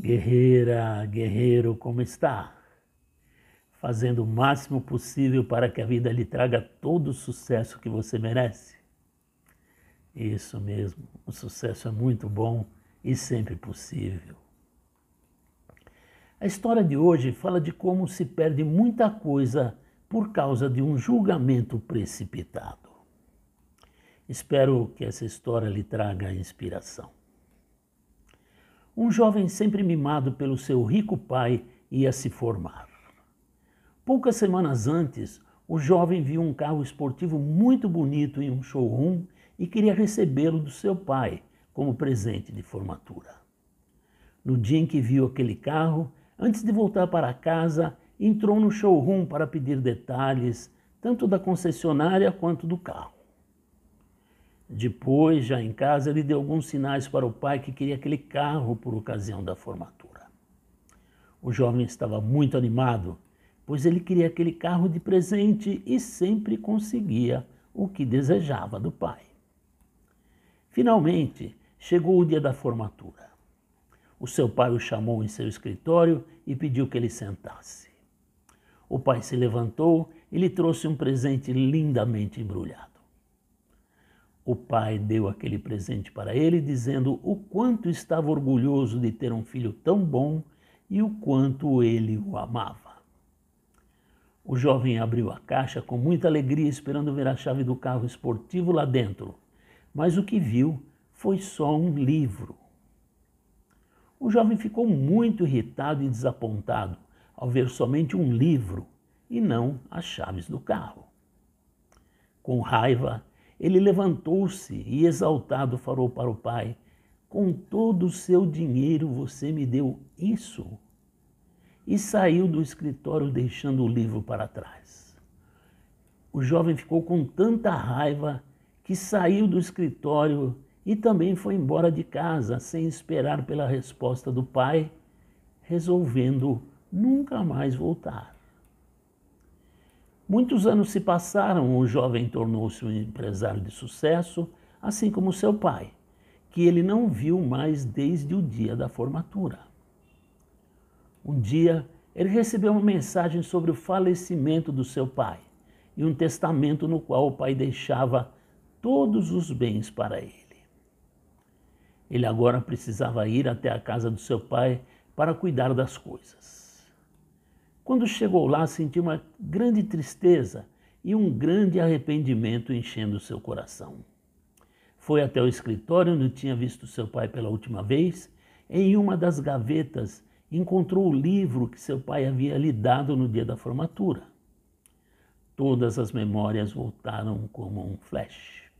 Guerreira, guerreiro, como está? Fazendo o máximo possível para que a vida lhe traga todo o sucesso que você merece? Isso mesmo, o sucesso é muito bom e sempre possível. A história de hoje fala de como se perde muita coisa por causa de um julgamento precipitado. Espero que essa história lhe traga inspiração. Um jovem sempre mimado pelo seu rico pai ia se formar. Poucas semanas antes, o jovem viu um carro esportivo muito bonito em um showroom e queria recebê-lo do seu pai como presente de formatura. No dia em que viu aquele carro, antes de voltar para casa, entrou no showroom para pedir detalhes, tanto da concessionária quanto do carro. Depois, já em casa, ele deu alguns sinais para o pai que queria aquele carro por ocasião da formatura. O jovem estava muito animado, pois ele queria aquele carro de presente e sempre conseguia o que desejava do pai. Finalmente, chegou o dia da formatura. O seu pai o chamou em seu escritório e pediu que ele sentasse. O pai se levantou e lhe trouxe um presente lindamente embrulhado. O pai deu aquele presente para ele, dizendo o quanto estava orgulhoso de ter um filho tão bom e o quanto ele o amava. O jovem abriu a caixa com muita alegria, esperando ver a chave do carro esportivo lá dentro, mas o que viu foi só um livro. O jovem ficou muito irritado e desapontado ao ver somente um livro e não as chaves do carro. Com raiva, ele levantou-se e, exaltado, falou para o pai: Com todo o seu dinheiro você me deu isso? E saiu do escritório, deixando o livro para trás. O jovem ficou com tanta raiva que saiu do escritório e também foi embora de casa, sem esperar pela resposta do pai, resolvendo nunca mais voltar. Muitos anos se passaram, o jovem tornou-se um empresário de sucesso, assim como seu pai, que ele não viu mais desde o dia da formatura. Um dia, ele recebeu uma mensagem sobre o falecimento do seu pai e um testamento no qual o pai deixava todos os bens para ele. Ele agora precisava ir até a casa do seu pai para cuidar das coisas. Quando chegou lá, sentiu uma grande tristeza e um grande arrependimento enchendo seu coração. Foi até o escritório onde tinha visto seu pai pela última vez. Em uma das gavetas, encontrou o livro que seu pai havia lhe dado no dia da formatura. Todas as memórias voltaram como um flash.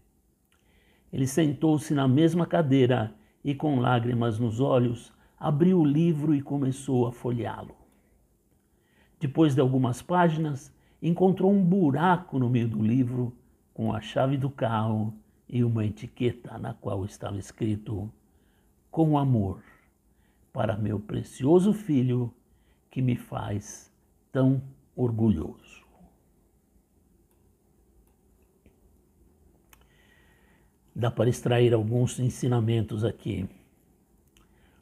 Ele sentou-se na mesma cadeira e, com lágrimas nos olhos, abriu o livro e começou a folheá-lo. Depois de algumas páginas, encontrou um buraco no meio do livro com a chave do carro e uma etiqueta na qual estava escrito: Com amor, para meu precioso filho que me faz tão orgulhoso. Dá para extrair alguns ensinamentos aqui.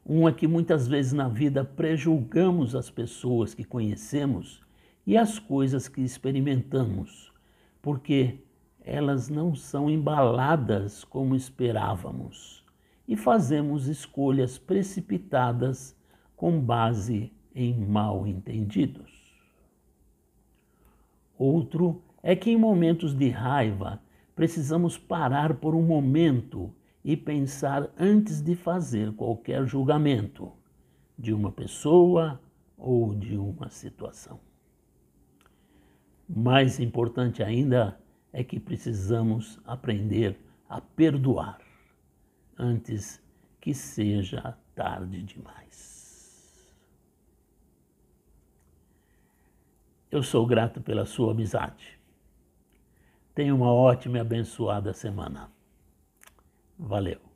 Um é que muitas vezes na vida prejulgamos as pessoas que conhecemos e as coisas que experimentamos, porque elas não são embaladas como esperávamos e fazemos escolhas precipitadas com base em mal entendidos. Outro é que em momentos de raiva precisamos parar por um momento e pensar antes de fazer qualquer julgamento de uma pessoa ou de uma situação. Mais importante ainda é que precisamos aprender a perdoar antes que seja tarde demais. Eu sou grato pela sua amizade. Tenha uma ótima e abençoada semana. Valeu.